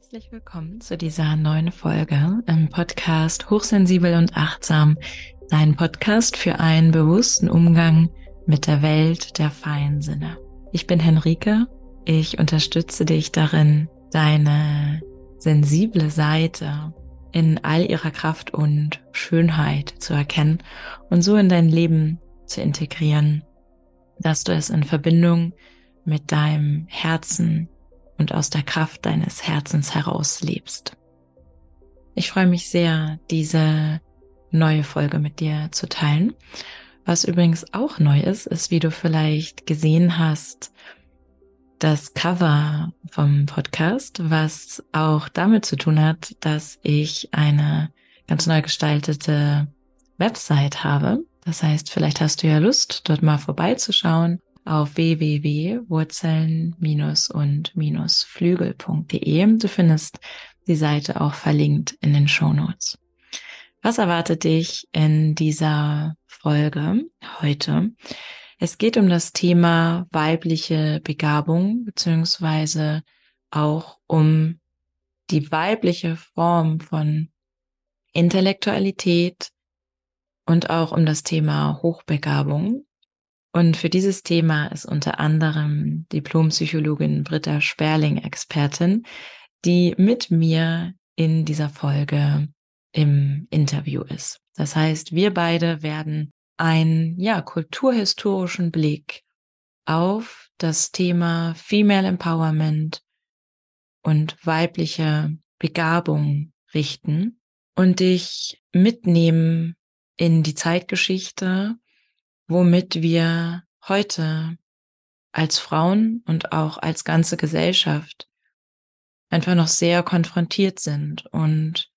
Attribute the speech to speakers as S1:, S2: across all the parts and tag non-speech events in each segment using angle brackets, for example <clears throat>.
S1: Herzlich willkommen zu dieser neuen Folge im Podcast Hochsensibel und Achtsam, dein Podcast für einen bewussten Umgang mit der Welt der feinen Sinne. Ich bin Henrike, ich unterstütze dich darin, deine sensible Seite in all ihrer Kraft und Schönheit zu erkennen und so in dein Leben zu integrieren, dass du es in Verbindung mit deinem Herzen und aus der Kraft deines Herzens heraus lebst. Ich freue mich sehr, diese neue Folge mit dir zu teilen. Was übrigens auch neu ist, ist, wie du vielleicht gesehen hast, das Cover vom Podcast, was auch damit zu tun hat, dass ich eine ganz neu gestaltete Website habe. Das heißt, vielleicht hast du ja Lust, dort mal vorbeizuschauen auf www.wurzeln- und-flügel.de. Du findest die Seite auch verlinkt in den Show Notes. Was erwartet dich in dieser Folge heute? Es geht um das Thema weibliche Begabung beziehungsweise auch um die weibliche Form von Intellektualität und auch um das Thema Hochbegabung. Und für dieses Thema ist unter anderem Diplompsychologin Britta Sperling Expertin, die mit mir in dieser Folge im Interview ist. Das heißt, wir beide werden einen, ja, kulturhistorischen Blick auf das Thema Female Empowerment und weibliche Begabung richten und dich mitnehmen in die Zeitgeschichte womit wir heute als Frauen und auch als ganze Gesellschaft einfach noch sehr konfrontiert sind und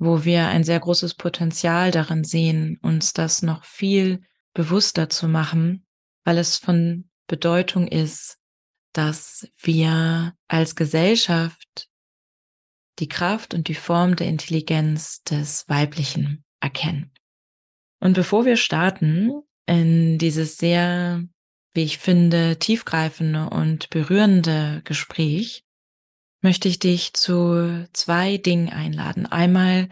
S1: wo wir ein sehr großes Potenzial darin sehen, uns das noch viel bewusster zu machen, weil es von Bedeutung ist, dass wir als Gesellschaft die Kraft und die Form der Intelligenz des Weiblichen erkennen. Und bevor wir starten, in dieses sehr, wie ich finde, tiefgreifende und berührende Gespräch möchte ich dich zu zwei Dingen einladen. Einmal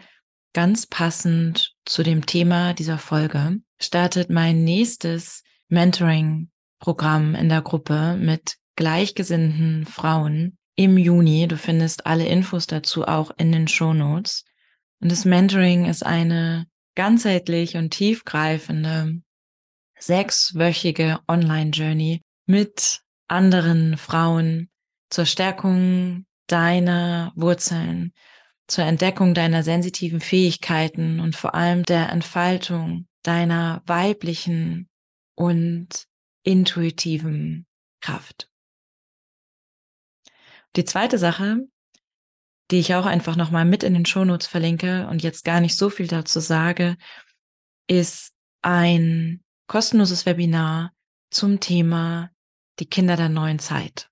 S1: ganz passend zu dem Thema dieser Folge startet mein nächstes Mentoring-Programm in der Gruppe mit gleichgesinnten Frauen im Juni. Du findest alle Infos dazu auch in den Show Notes. Und das Mentoring ist eine ganzheitlich und tiefgreifende sechswöchige Online-Journey mit anderen Frauen zur Stärkung deiner Wurzeln, zur Entdeckung deiner sensitiven Fähigkeiten und vor allem der Entfaltung deiner weiblichen und intuitiven Kraft. Die zweite Sache, die ich auch einfach nochmal mit in den Shownotes verlinke und jetzt gar nicht so viel dazu sage, ist ein kostenloses Webinar zum Thema die Kinder der neuen Zeit.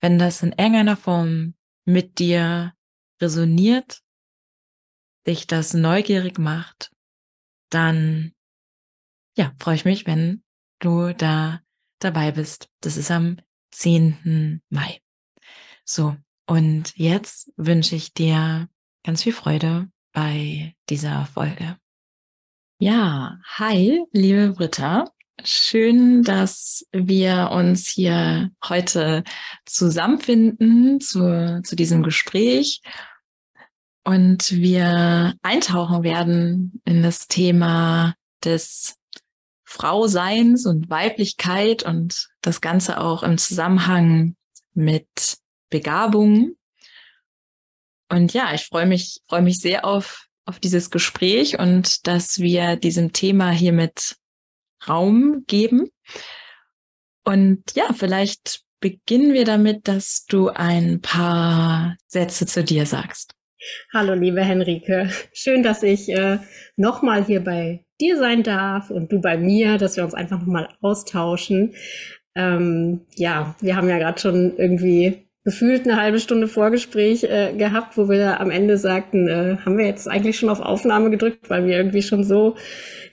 S1: Wenn das in irgendeiner Form mit dir resoniert, dich das neugierig macht, dann ja, freue ich mich, wenn du da dabei bist. Das ist am 10. Mai. So, und jetzt wünsche ich dir ganz viel Freude bei dieser Folge. Ja, hi, liebe Britta. Schön, dass wir uns hier heute zusammenfinden zu, zu diesem Gespräch und wir eintauchen werden in das Thema des Frauseins und Weiblichkeit und das Ganze auch im Zusammenhang mit Begabungen. Und ja, ich freue mich, freue mich sehr auf auf dieses Gespräch und dass wir diesem Thema hiermit Raum geben. Und ja, vielleicht beginnen wir damit, dass du ein paar Sätze zu dir sagst.
S2: Hallo, liebe Henrike. Schön, dass ich äh, nochmal hier bei dir sein darf und du bei mir, dass wir uns einfach nochmal austauschen. Ähm, ja, wir haben ja gerade schon irgendwie gefühlt eine halbe Stunde Vorgespräch äh, gehabt, wo wir am Ende sagten, äh, haben wir jetzt eigentlich schon auf Aufnahme gedrückt, weil wir irgendwie schon so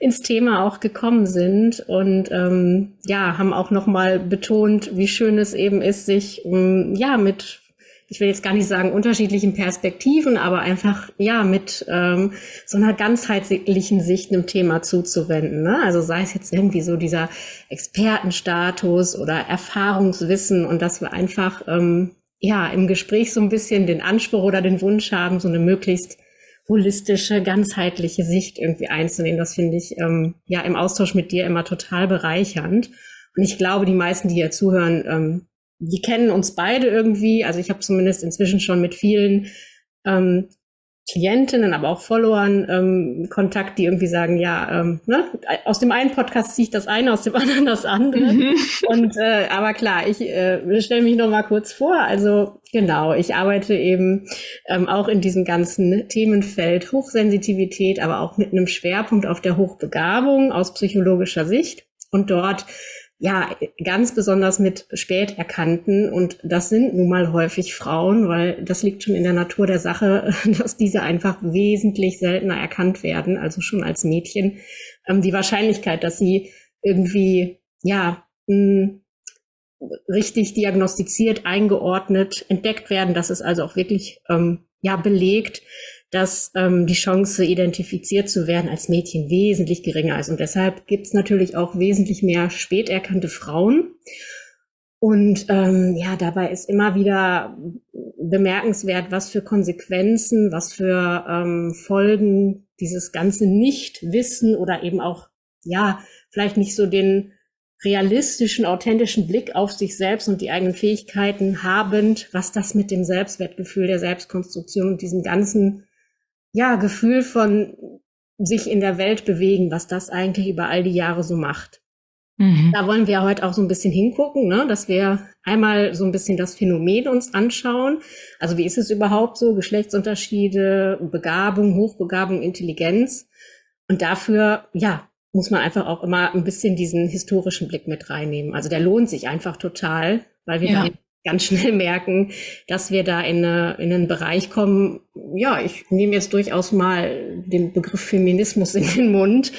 S2: ins Thema auch gekommen sind. Und ähm, ja, haben auch nochmal betont, wie schön es eben ist, sich um, ja mit ich will jetzt gar nicht sagen unterschiedlichen Perspektiven, aber einfach ja mit ähm, so einer ganzheitlichen Sicht einem Thema zuzuwenden. Ne? Also sei es jetzt irgendwie so dieser Expertenstatus oder Erfahrungswissen und dass wir einfach ähm, ja im Gespräch so ein bisschen den Anspruch oder den Wunsch haben, so eine möglichst holistische, ganzheitliche Sicht irgendwie einzunehmen. Das finde ich ähm, ja im Austausch mit dir immer total bereichernd. Und ich glaube, die meisten, die hier zuhören, ähm, die kennen uns beide irgendwie. Also ich habe zumindest inzwischen schon mit vielen ähm, Klientinnen, aber auch Followern ähm, Kontakt, die irgendwie sagen, ja, ähm, ne, aus dem einen Podcast ziehe ich das eine, aus dem <laughs> anderen das andere. Mhm. Und äh, aber klar, ich äh, stelle mich noch mal kurz vor. Also genau, ich arbeite eben ähm, auch in diesem ganzen Themenfeld Hochsensitivität, aber auch mit einem Schwerpunkt auf der Hochbegabung aus psychologischer Sicht. Und dort ja, ganz besonders mit spät erkannten. Und das sind nun mal häufig Frauen, weil das liegt schon in der Natur der Sache, <laughs> dass diese einfach wesentlich seltener erkannt werden, also schon als Mädchen. Ähm, die Wahrscheinlichkeit, dass sie irgendwie, ja, mh, richtig diagnostiziert, eingeordnet, entdeckt werden, das ist also auch wirklich, ähm, ja, belegt dass ähm, die Chance, identifiziert zu werden als Mädchen wesentlich geringer ist. Und deshalb gibt es natürlich auch wesentlich mehr spät erkannte Frauen. Und ähm, ja, dabei ist immer wieder bemerkenswert, was für Konsequenzen, was für ähm, Folgen dieses ganze Nichtwissen oder eben auch, ja, vielleicht nicht so den realistischen, authentischen Blick auf sich selbst und die eigenen Fähigkeiten habend, was das mit dem Selbstwertgefühl, der Selbstkonstruktion und diesem ganzen ja, Gefühl von sich in der Welt bewegen, was das eigentlich über all die Jahre so macht. Mhm. Da wollen wir heute auch so ein bisschen hingucken, ne? dass wir einmal so ein bisschen das Phänomen uns anschauen. Also wie ist es überhaupt so? Geschlechtsunterschiede, Begabung, Hochbegabung, Intelligenz. Und dafür, ja, muss man einfach auch immer ein bisschen diesen historischen Blick mit reinnehmen. Also der lohnt sich einfach total, weil wir ja ganz schnell <laughs> merken, dass wir da in, eine, in einen Bereich kommen. Ja, ich nehme jetzt durchaus mal den Begriff Feminismus in den Mund,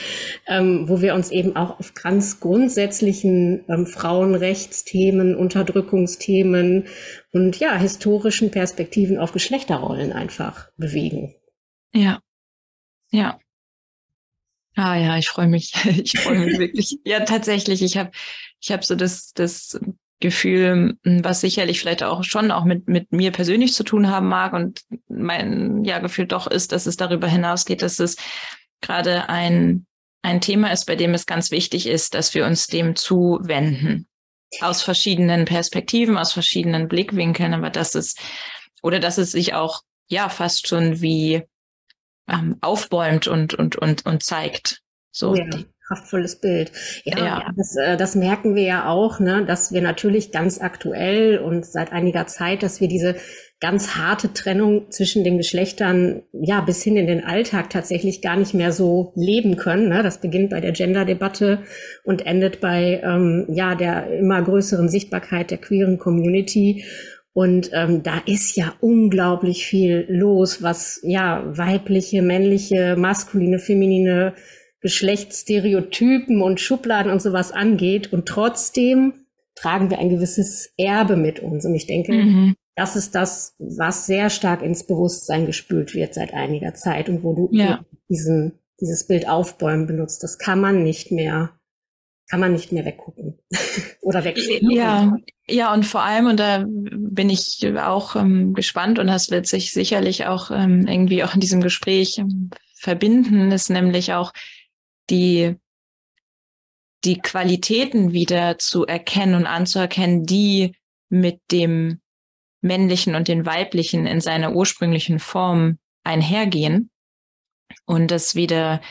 S2: ähm, wo wir uns eben auch auf ganz grundsätzlichen ähm, Frauenrechtsthemen, Unterdrückungsthemen und ja, historischen Perspektiven auf Geschlechterrollen einfach bewegen.
S1: Ja, ja. Ah ja, ich freue mich. <laughs> Ich freue mich wirklich. Ja, tatsächlich. Ich habe ich hab so das, das Gefühl, was sicherlich vielleicht auch schon auch mit, mit mir persönlich zu tun haben mag und mein ja, Gefühl doch ist, dass es darüber hinausgeht, dass es gerade ein, ein Thema ist, bei dem es ganz wichtig ist, dass wir uns dem zuwenden. Aus verschiedenen Perspektiven, aus verschiedenen Blickwinkeln, aber dass es, oder dass es sich auch, ja, fast schon wie ähm, aufbäumt und, und, und, und zeigt. So,
S2: ja. die, kraftvolles Bild. Ja, ja. Das, äh, das merken wir ja auch, ne, dass wir natürlich ganz aktuell und seit einiger Zeit, dass wir diese ganz harte Trennung zwischen den Geschlechtern ja bis hin in den Alltag tatsächlich gar nicht mehr so leben können. Ne? Das beginnt bei der Gender-Debatte und endet bei ähm, ja der immer größeren Sichtbarkeit der queeren Community. Und ähm, da ist ja unglaublich viel los, was ja weibliche, männliche, maskuline, feminine Geschlechtsstereotypen und Schubladen und sowas angeht. Und trotzdem tragen wir ein gewisses Erbe mit uns. Und ich denke, mhm. das ist das, was sehr stark ins Bewusstsein gespült wird seit einiger Zeit und wo du ja. diesen, dieses Bild aufbäumen benutzt. Das kann man nicht mehr kann man nicht mehr weggucken <laughs> oder wegsehen.
S1: Ja, ja, und vor allem, und da bin ich auch ähm, gespannt und das wird sich sicherlich auch ähm, irgendwie auch in diesem Gespräch ähm, verbinden, ist nämlich auch die, die Qualitäten wieder zu erkennen und anzuerkennen, die mit dem männlichen und den weiblichen in seiner ursprünglichen Form einhergehen und das wieder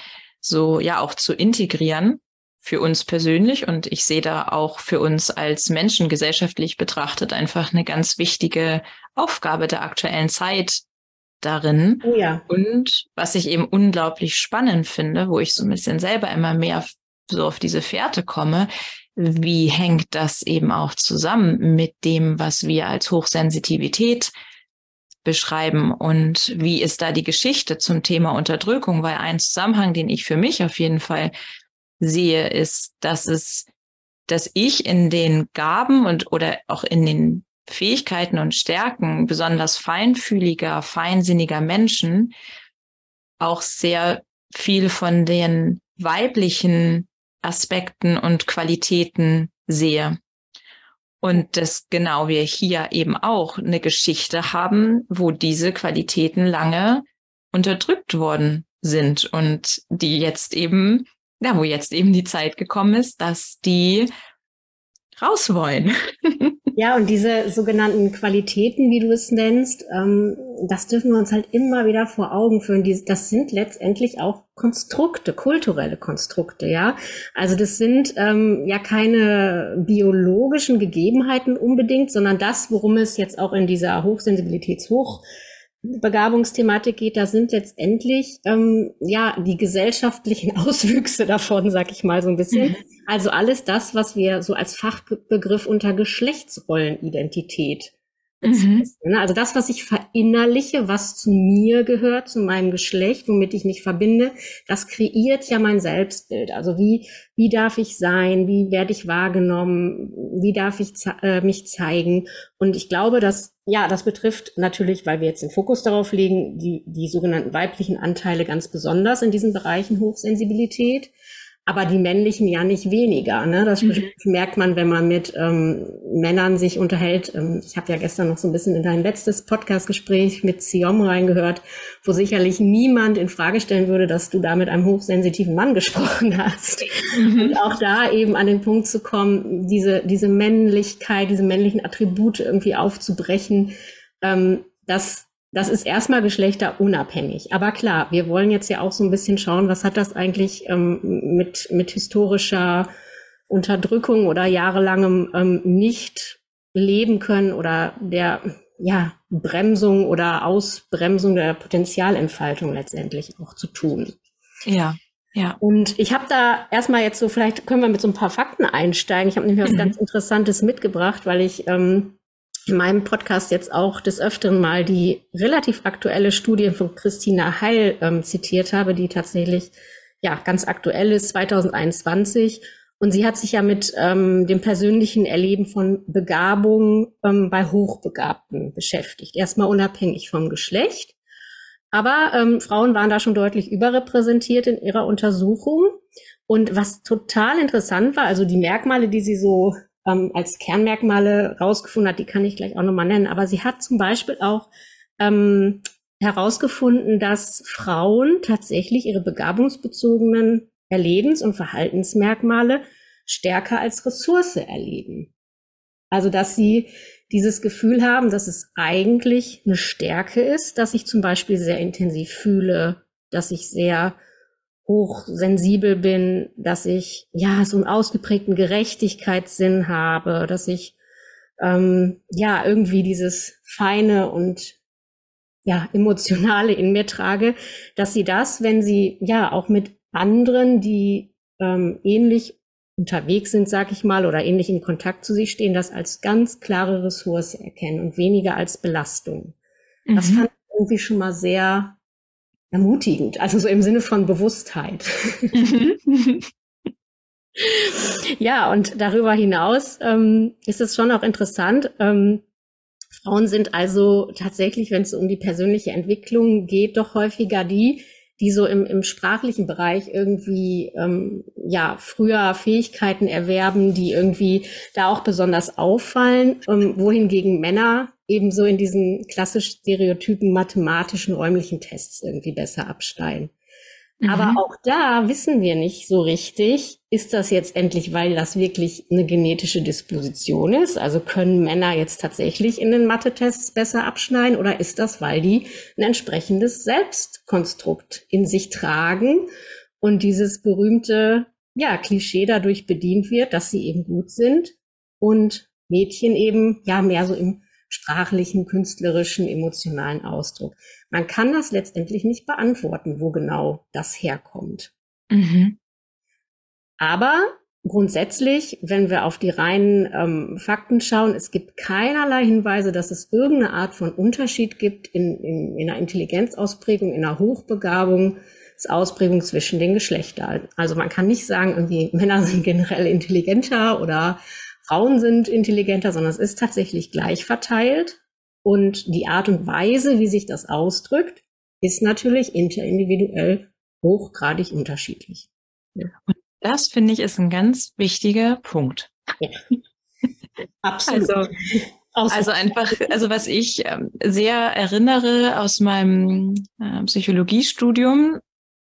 S1: so ja auch zu integrieren für uns persönlich. Und ich sehe da auch für uns als Menschen gesellschaftlich betrachtet einfach eine ganz wichtige Aufgabe der aktuellen Zeit, darin.
S2: Oh ja.
S1: Und was ich eben unglaublich spannend finde, wo ich so ein bisschen selber immer mehr so auf diese Fährte komme, wie hängt das eben auch zusammen mit dem, was wir als Hochsensitivität beschreiben und wie ist da die Geschichte zum Thema Unterdrückung? Weil ein Zusammenhang, den ich für mich auf jeden Fall sehe, ist, dass es, dass ich in den Gaben und oder auch in den Fähigkeiten und Stärken besonders feinfühliger, feinsinniger Menschen auch sehr viel von den weiblichen Aspekten und Qualitäten sehe. Und dass genau wir hier eben auch eine Geschichte haben, wo diese Qualitäten lange unterdrückt worden sind und die jetzt eben, ja, wo jetzt eben die Zeit gekommen ist, dass die raus wollen. <laughs>
S2: Ja, und diese sogenannten Qualitäten, wie du es nennst, ähm, das dürfen wir uns halt immer wieder vor Augen führen. Die, das sind letztendlich auch Konstrukte, kulturelle Konstrukte, ja. Also das sind ähm, ja keine biologischen Gegebenheiten unbedingt, sondern das, worum es jetzt auch in dieser Hochsensibilitätshoch Begabungsthematik geht, da sind letztendlich ähm, ja die gesellschaftlichen <laughs> Auswüchse davon, sag ich mal so ein bisschen. Mhm. Also alles das, was wir so als Fachbegriff unter Geschlechtsrollenidentität Mhm. Ne? Also das, was ich verinnerliche, was zu mir gehört, zu meinem Geschlecht, womit ich mich verbinde, das kreiert ja mein Selbstbild. Also wie, wie darf ich sein? Wie werde ich wahrgenommen? Wie darf ich äh, mich zeigen? Und ich glaube, dass, ja, das betrifft natürlich, weil wir jetzt den Fokus darauf legen, die, die sogenannten weiblichen Anteile ganz besonders in diesen Bereichen Hochsensibilität aber die männlichen ja nicht weniger. Ne? Das mhm. merkt man, wenn man mit ähm, Männern sich unterhält. Ähm, ich habe ja gestern noch so ein bisschen in dein letztes Podcast-Gespräch mit Siom reingehört, wo sicherlich niemand in Frage stellen würde, dass du da mit einem hochsensitiven Mann <laughs> gesprochen hast. Mhm. Und auch da eben an den Punkt zu kommen, diese, diese Männlichkeit, diese männlichen Attribute irgendwie aufzubrechen, ähm, das das ist erstmal geschlechterunabhängig. Aber klar, wir wollen jetzt ja auch so ein bisschen schauen, was hat das eigentlich ähm, mit, mit historischer Unterdrückung oder jahrelangem ähm, nicht leben können oder der ja, Bremsung oder Ausbremsung der Potenzialentfaltung letztendlich auch zu tun.
S1: Ja. Ja.
S2: Und ich habe da erstmal jetzt so, vielleicht können wir mit so ein paar Fakten einsteigen. Ich habe nämlich was mhm. ganz Interessantes mitgebracht, weil ich ähm, in meinem Podcast jetzt auch des Öfteren mal die relativ aktuelle Studie von Christina Heil ähm, zitiert habe, die tatsächlich ja ganz aktuell ist, 2021. Und sie hat sich ja mit ähm, dem persönlichen Erleben von Begabung ähm, bei Hochbegabten beschäftigt. Erstmal unabhängig vom Geschlecht. Aber ähm, Frauen waren da schon deutlich überrepräsentiert in ihrer Untersuchung. Und was total interessant war, also die Merkmale, die sie so ähm, als Kernmerkmale rausgefunden hat, die kann ich gleich auch nochmal nennen. Aber sie hat zum Beispiel auch ähm, herausgefunden, dass Frauen tatsächlich ihre begabungsbezogenen Erlebens- und Verhaltensmerkmale stärker als Ressource erleben. Also, dass sie dieses Gefühl haben, dass es eigentlich eine Stärke ist, dass ich zum Beispiel sehr intensiv fühle, dass ich sehr hochsensibel bin, dass ich ja so einen ausgeprägten Gerechtigkeitssinn habe, dass ich ähm, ja irgendwie dieses feine und ja emotionale in mir trage, dass sie das, wenn sie ja auch mit anderen, die ähm, ähnlich unterwegs sind, sag ich mal, oder ähnlich in Kontakt zu sich stehen, das als ganz klare Ressource erkennen und weniger als Belastung. Mhm. Das fand ich irgendwie schon mal sehr ermutigend, also so im Sinne von Bewusstheit. Mhm. <laughs> ja, und darüber hinaus ähm, ist es schon auch interessant. Ähm, Frauen sind also tatsächlich, wenn es um die persönliche Entwicklung geht, doch häufiger die, die so im, im sprachlichen Bereich irgendwie ähm, ja früher Fähigkeiten erwerben, die irgendwie da auch besonders auffallen, ähm, wohingegen Männer ebenso in diesen klassisch stereotypen mathematischen räumlichen Tests irgendwie besser abschneiden. Mhm. Aber auch da wissen wir nicht so richtig, ist das jetzt endlich, weil das wirklich eine genetische Disposition ist? Also können Männer jetzt tatsächlich in den Mathe-Tests besser abschneiden oder ist das, weil die ein entsprechendes Selbstkonstrukt in sich tragen und dieses berühmte, ja, Klischee dadurch bedient wird, dass sie eben gut sind und Mädchen eben, ja, mehr so im sprachlichen, künstlerischen, emotionalen Ausdruck. Man kann das letztendlich nicht beantworten, wo genau das herkommt. Mhm. Aber grundsätzlich, wenn wir auf die reinen ähm, Fakten schauen, es gibt keinerlei Hinweise, dass es irgendeine Art von Unterschied gibt in, in, in einer Intelligenzausprägung, in einer Hochbegabung, Ausprägung zwischen den Geschlechtern. Also man kann nicht sagen, irgendwie Männer sind generell intelligenter oder Frauen sind intelligenter, sondern es ist tatsächlich gleich verteilt. Und die Art und Weise, wie sich das ausdrückt, ist natürlich interindividuell hochgradig unterschiedlich.
S1: Und das finde ich ist ein ganz wichtiger Punkt. Ja. <laughs>
S2: Absolut.
S1: Also, also einfach, also was ich ähm, sehr erinnere aus meinem äh, Psychologiestudium,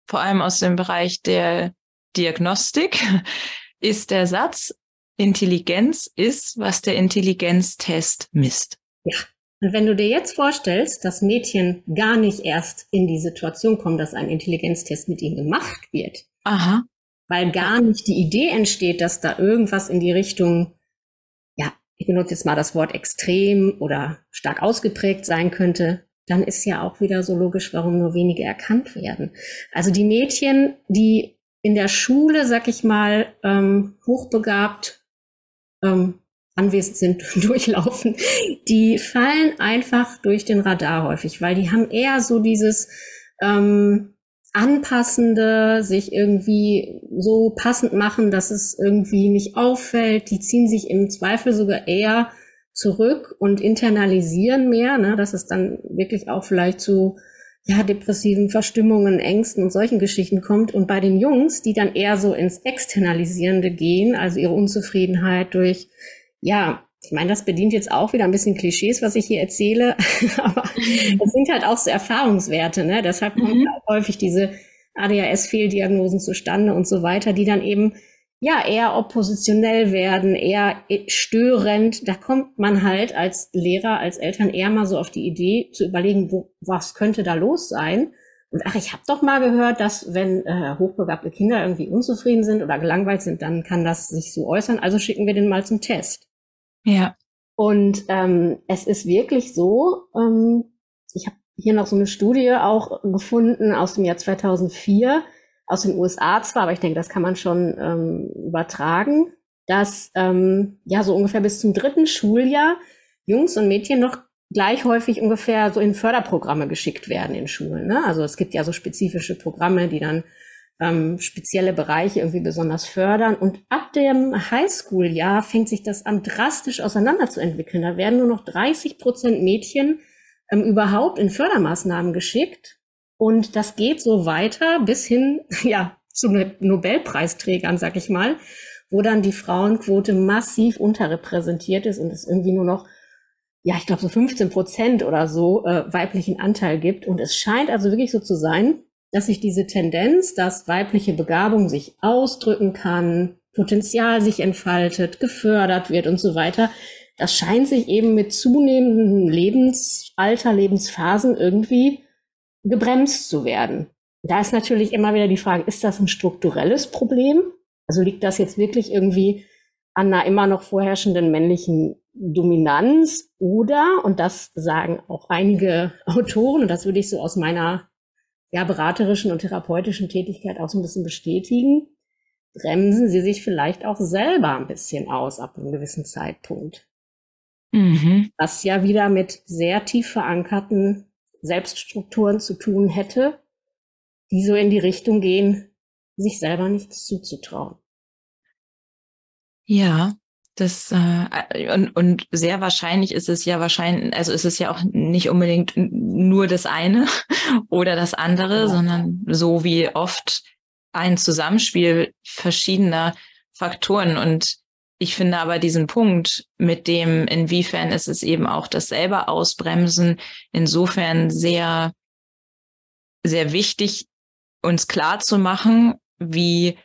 S1: vor allem aus dem Bereich der Diagnostik, <laughs> ist der Satz, Intelligenz ist, was der Intelligenztest misst.
S2: Ja. Und wenn du dir jetzt vorstellst, dass Mädchen gar nicht erst in die Situation kommen, dass ein Intelligenztest mit ihnen gemacht wird,
S1: Aha.
S2: weil gar nicht die Idee entsteht, dass da irgendwas in die Richtung, ja, ich benutze jetzt mal das Wort extrem oder stark ausgeprägt sein könnte, dann ist ja auch wieder so logisch, warum nur wenige erkannt werden. Also die Mädchen, die in der Schule, sag ich mal, ähm, hochbegabt ähm, anwesend sind, <laughs> durchlaufen, die fallen einfach durch den Radar häufig, weil die haben eher so dieses ähm, anpassende, sich irgendwie so passend machen, dass es irgendwie nicht auffällt. Die ziehen sich im Zweifel sogar eher zurück und internalisieren mehr, ne, dass es dann wirklich auch vielleicht zu ja, depressiven Verstimmungen, Ängsten und solchen Geschichten kommt. Und bei den Jungs, die dann eher so ins Externalisierende gehen, also ihre Unzufriedenheit durch ja, ich meine, das bedient jetzt auch wieder ein bisschen Klischees, was ich hier erzähle, <laughs> aber das sind halt auch so Erfahrungswerte, ne? Deshalb kommen mhm. häufig diese ADHS-Fehldiagnosen zustande und so weiter, die dann eben ja eher oppositionell werden, eher störend. Da kommt man halt als Lehrer, als Eltern eher mal so auf die Idee zu überlegen, wo, was könnte da los sein? Und ach, ich habe doch mal gehört, dass wenn äh, hochbegabte Kinder irgendwie unzufrieden sind oder gelangweilt sind, dann kann das sich so äußern. Also schicken wir den mal zum Test.
S1: Ja.
S2: Und ähm, es ist wirklich so, ähm, ich habe hier noch so eine Studie auch gefunden aus dem Jahr 2004, aus den USA zwar, aber ich denke, das kann man schon ähm, übertragen, dass ähm, ja so ungefähr bis zum dritten Schuljahr Jungs und Mädchen noch gleich häufig ungefähr so in Förderprogramme geschickt werden in Schulen. Ne? Also es gibt ja so spezifische Programme, die dann ähm, spezielle Bereiche irgendwie besonders fördern. Und ab dem Highschool-Jahr fängt sich das an, drastisch auseinanderzuentwickeln. Da werden nur noch 30 Prozent Mädchen ähm, überhaupt in Fördermaßnahmen geschickt. Und das geht so weiter bis hin, <laughs> ja, zu Nobelpreisträgern, sag ich mal, wo dann die Frauenquote massiv unterrepräsentiert ist und es irgendwie nur noch ja, ich glaube so 15 Prozent oder so äh, weiblichen Anteil gibt. Und es scheint also wirklich so zu sein, dass sich diese Tendenz, dass weibliche Begabung sich ausdrücken kann, Potenzial sich entfaltet, gefördert wird und so weiter, das scheint sich eben mit zunehmendem Lebensalter, Lebensphasen irgendwie gebremst zu werden. Da ist natürlich immer wieder die Frage, ist das ein strukturelles Problem? Also liegt das jetzt wirklich irgendwie an einer immer noch vorherrschenden männlichen Dominanz oder, und das sagen auch einige <laughs> Autoren, und das würde ich so aus meiner ja, beraterischen und therapeutischen Tätigkeit auch so ein bisschen bestätigen, bremsen sie sich vielleicht auch selber ein bisschen aus ab einem gewissen Zeitpunkt. Mhm. Was ja wieder mit sehr tief verankerten Selbststrukturen zu tun hätte, die so in die Richtung gehen, sich selber nichts zuzutrauen.
S1: Ja, das äh, und, und sehr wahrscheinlich ist es ja wahrscheinlich, also ist es ja auch nicht unbedingt nur das eine <laughs> oder das andere, ja. sondern so wie oft ein Zusammenspiel verschiedener Faktoren. Und ich finde aber diesen Punkt mit dem, inwiefern ist es eben auch das selber ausbremsen, insofern sehr, sehr wichtig, uns klar zu machen, wie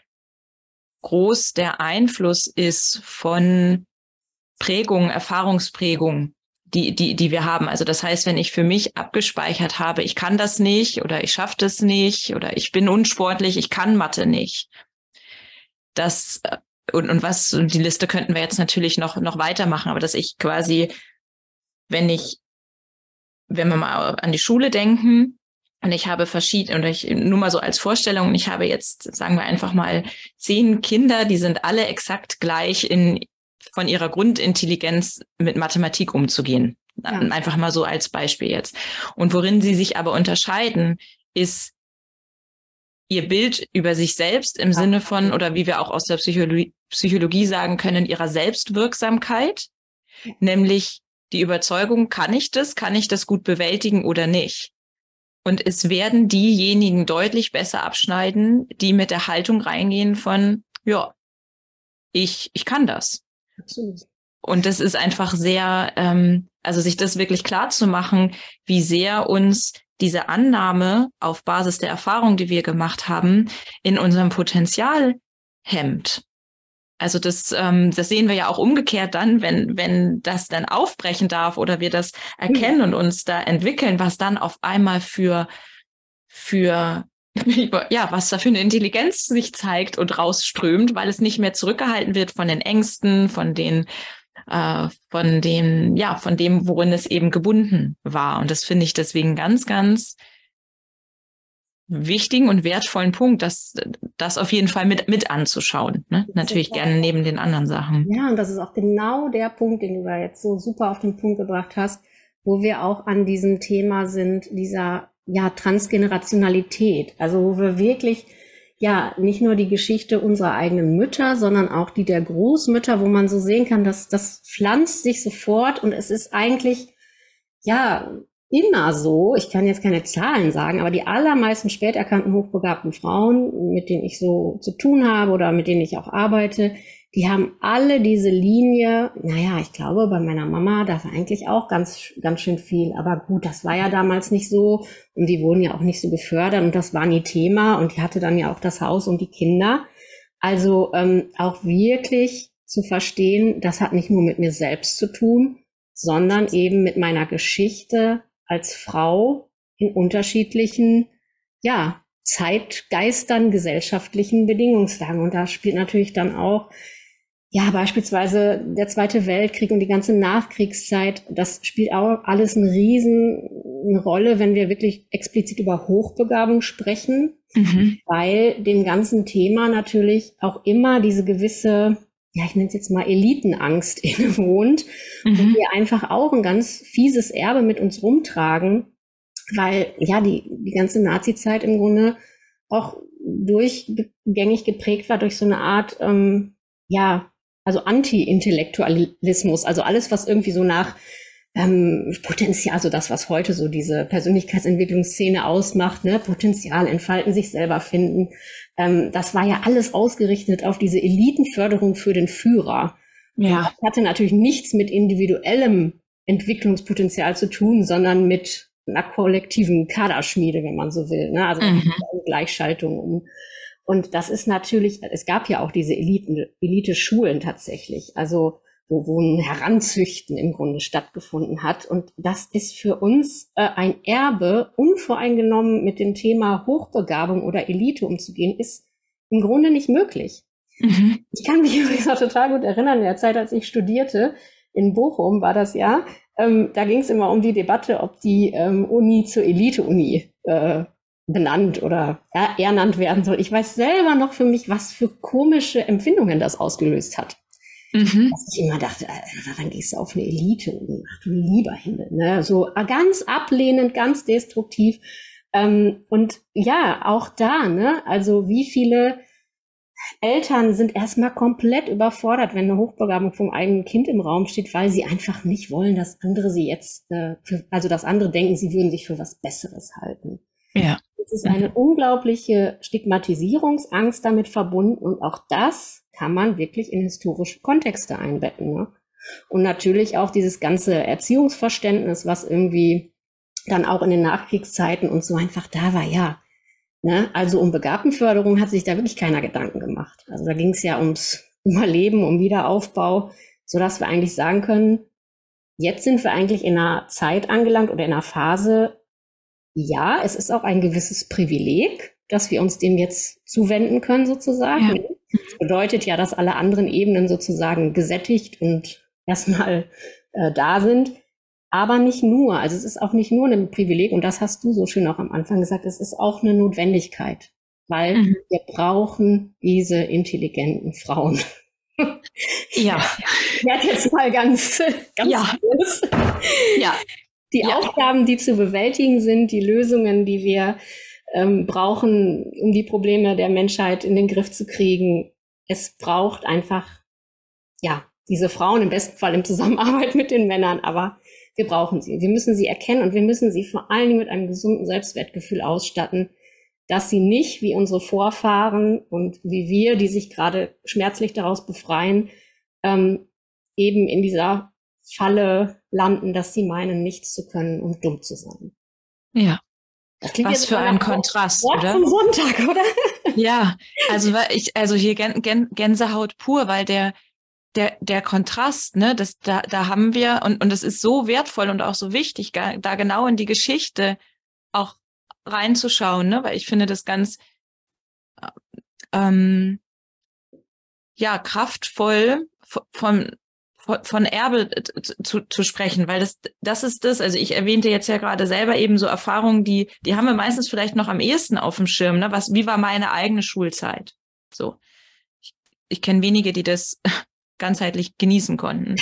S1: groß der Einfluss ist von Prägung, Erfahrungsprägung, die, die, die wir haben. Also das heißt, wenn ich für mich abgespeichert habe, ich kann das nicht oder ich schaffe das nicht oder ich bin unsportlich, ich kann Mathe nicht. Das äh, und, und was, und die Liste könnten wir jetzt natürlich noch, noch weitermachen, aber dass ich quasi, wenn ich, wenn wir mal an die Schule denken, und ich habe verschiedene, und ich nur mal so als Vorstellung, ich habe jetzt, sagen wir einfach mal, zehn Kinder, die sind alle exakt gleich in, von ihrer Grundintelligenz mit Mathematik umzugehen. Ja. Einfach mal so als Beispiel jetzt. Und worin sie sich aber unterscheiden, ist ihr Bild über sich selbst im Sinne von, oder wie wir auch aus der Psychologie, Psychologie sagen können, ihrer Selbstwirksamkeit, nämlich die Überzeugung, kann ich das, kann ich das gut bewältigen oder nicht? Und es werden diejenigen deutlich besser abschneiden, die mit der Haltung reingehen von, ja, ich, ich kann das. Absolut. Und das ist einfach sehr, ähm, also sich das wirklich klar zu machen, wie sehr uns diese Annahme auf Basis der Erfahrung, die wir gemacht haben, in unserem Potenzial hemmt. Also das, ähm, das sehen wir ja auch umgekehrt dann, wenn, wenn das dann aufbrechen darf oder wir das erkennen und uns da entwickeln, was dann auf einmal für, für, <laughs> ja, was da für eine Intelligenz sich zeigt und rausströmt, weil es nicht mehr zurückgehalten wird von den Ängsten, von den, äh, von den, ja, von dem, worin es eben gebunden war. Und das finde ich deswegen ganz, ganz wichtigen und wertvollen Punkt, das, das auf jeden Fall mit, mit anzuschauen. Ne? Natürlich gerne neben den anderen Sachen.
S2: Ja, und das ist auch genau der Punkt, den du da jetzt so super auf den Punkt gebracht hast, wo wir auch an diesem Thema sind, dieser ja, Transgenerationalität. Also wo wir wirklich ja nicht nur die Geschichte unserer eigenen Mütter, sondern auch die der Großmütter, wo man so sehen kann, dass das pflanzt sich sofort und es ist eigentlich ja immer so, ich kann jetzt keine Zahlen sagen, aber die allermeisten spät erkannten hochbegabten Frauen, mit denen ich so zu tun habe oder mit denen ich auch arbeite, die haben alle diese Linie, naja, ich glaube, bei meiner Mama, da war eigentlich auch ganz, ganz schön viel. Aber gut, das war ja damals nicht so und die wurden ja auch nicht so gefördert und das war nie Thema und die hatte dann ja auch das Haus und die Kinder. Also ähm, auch wirklich zu verstehen, das hat nicht nur mit mir selbst zu tun, sondern eben mit meiner Geschichte, als Frau in unterschiedlichen, ja, Zeitgeistern, gesellschaftlichen Bedingungslagen. Und da spielt natürlich dann auch, ja, beispielsweise der Zweite Weltkrieg und die ganze Nachkriegszeit, das spielt auch alles eine riesen Rolle, wenn wir wirklich explizit über Hochbegabung sprechen, mhm. weil dem ganzen Thema natürlich auch immer diese gewisse ja, ich nenne es jetzt mal Elitenangst <laughs> innewohnt, mhm. wo wir einfach auch ein ganz fieses Erbe mit uns rumtragen, weil ja die, die ganze Nazi-Zeit im Grunde auch durchgängig geprägt war durch so eine Art, ähm, ja, also Anti-Intellektualismus, also alles, was irgendwie so nach ähm, Potenzial, also das, was heute so diese Persönlichkeitsentwicklungsszene ausmacht, ne, Potenzial entfalten, sich selber finden, ähm, das war ja alles ausgerichtet auf diese Elitenförderung für den Führer. Ja. das hatte natürlich nichts mit individuellem Entwicklungspotenzial zu tun, sondern mit einer kollektiven Kaderschmiede, wenn man so will. Ne? Also mhm. Gleichschaltung um. Und das ist natürlich, es gab ja auch diese Eliten, Elite-Schulen tatsächlich. Also wo, wo ein Heranzüchten im Grunde stattgefunden hat. Und das ist für uns äh, ein Erbe, unvoreingenommen mit dem Thema Hochbegabung oder Elite umzugehen, ist im Grunde nicht möglich. Mhm. Ich kann mich <laughs> übrigens auch total gut erinnern, in der Zeit, als ich studierte, in Bochum war das ja, ähm, da ging es immer um die Debatte, ob die ähm, Uni zur Elite-Uni äh, benannt oder ernannt werden soll. Ich weiß selber noch für mich, was für komische Empfindungen das ausgelöst hat. Mhm. Dass ich immer dachte, dann gehst du auf eine Elite und ach du lieber Himmel. Ne? So äh, ganz ablehnend, ganz destruktiv. Ähm, und ja, auch da, ne? also wie viele Eltern sind erstmal komplett überfordert, wenn eine Hochbegabung vom eigenen Kind im Raum steht, weil sie einfach nicht wollen, dass andere sie jetzt, äh, für, also dass andere denken, sie würden sich für was Besseres halten. Ja. Es ist eine unglaubliche Stigmatisierungsangst damit verbunden und auch das kann man wirklich in historische Kontexte einbetten. Ne? Und natürlich auch dieses ganze Erziehungsverständnis, was irgendwie dann auch in den Nachkriegszeiten und so einfach da war, ja. Ne? Also um Begabtenförderung hat sich da wirklich keiner Gedanken gemacht. Also da ging es ja ums Überleben, um Wiederaufbau, so dass wir eigentlich sagen können, jetzt sind wir eigentlich in einer Zeit angelangt oder in einer Phase, ja, es ist auch ein gewisses Privileg, dass wir uns dem jetzt zuwenden können sozusagen. Ja. Das bedeutet ja, dass alle anderen Ebenen sozusagen gesättigt und erstmal äh, da sind. Aber nicht nur. Also es ist auch nicht nur ein Privileg und das hast du so schön auch am Anfang gesagt. Es ist auch eine Notwendigkeit, weil mhm. wir brauchen diese intelligenten Frauen. Ja. Ich werde jetzt mal ganz, ganz ja. Groß. Ja. Die ja. Aufgaben, die zu bewältigen sind, die Lösungen, die wir ähm, brauchen, um die Probleme der Menschheit in den Griff zu kriegen. Es braucht einfach, ja, diese Frauen im besten Fall in Zusammenarbeit mit den Männern, aber wir brauchen sie. Wir müssen sie erkennen und wir müssen sie vor allen Dingen mit einem gesunden Selbstwertgefühl ausstatten, dass sie nicht wie unsere Vorfahren und wie wir, die sich gerade schmerzlich daraus befreien, ähm, eben in dieser Falle landen, dass sie meinen, nichts zu können und dumm zu sein.
S1: Ja. Was für ein Kontrast, Wort oder?
S2: Zum Sonntag, oder? <laughs>
S1: Ja, also ich, also hier Gänsehaut pur, weil der, der, der Kontrast, ne, das, da, da haben wir, und, und es ist so wertvoll und auch so wichtig, da genau in die Geschichte auch reinzuschauen, ne, weil ich finde das ganz, ähm, ja, kraftvoll von, von Erbe zu, zu sprechen, weil das, das ist das, also ich erwähnte jetzt ja gerade selber eben so Erfahrungen, die, die haben wir meistens vielleicht noch am ehesten auf dem Schirm, ne? Was, wie war meine eigene Schulzeit? So. Ich, ich kenne wenige, die das <laughs> ganzheitlich genießen konnten.